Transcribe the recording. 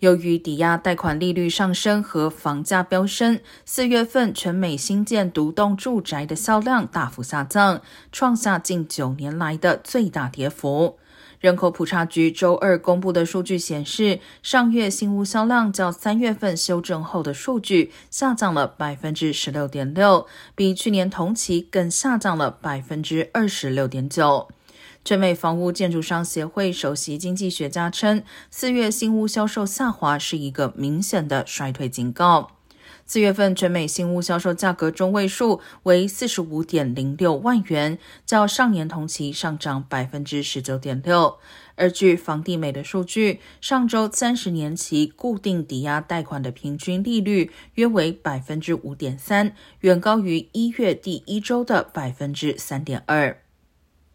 由于抵押贷款利率上升和房价飙升，四月份全美新建独栋住宅的销量大幅下降，创下近九年来的最大跌幅。人口普查局周二公布的数据显示，上月新屋销量较三月份修正后的数据下降了百分之十六点六，比去年同期更下降了百分之二十六点九。全美房屋建筑商协会首席经济学家称，四月新屋销售下滑是一个明显的衰退警告。四月份全美新屋销售价格中位数为四十五点零六万元，较上年同期上涨百分之十九点六。而据房地美的数据，上周三十年期固定抵押贷款的平均利率约为百分之五点三，远高于一月第一周的百分之三点二。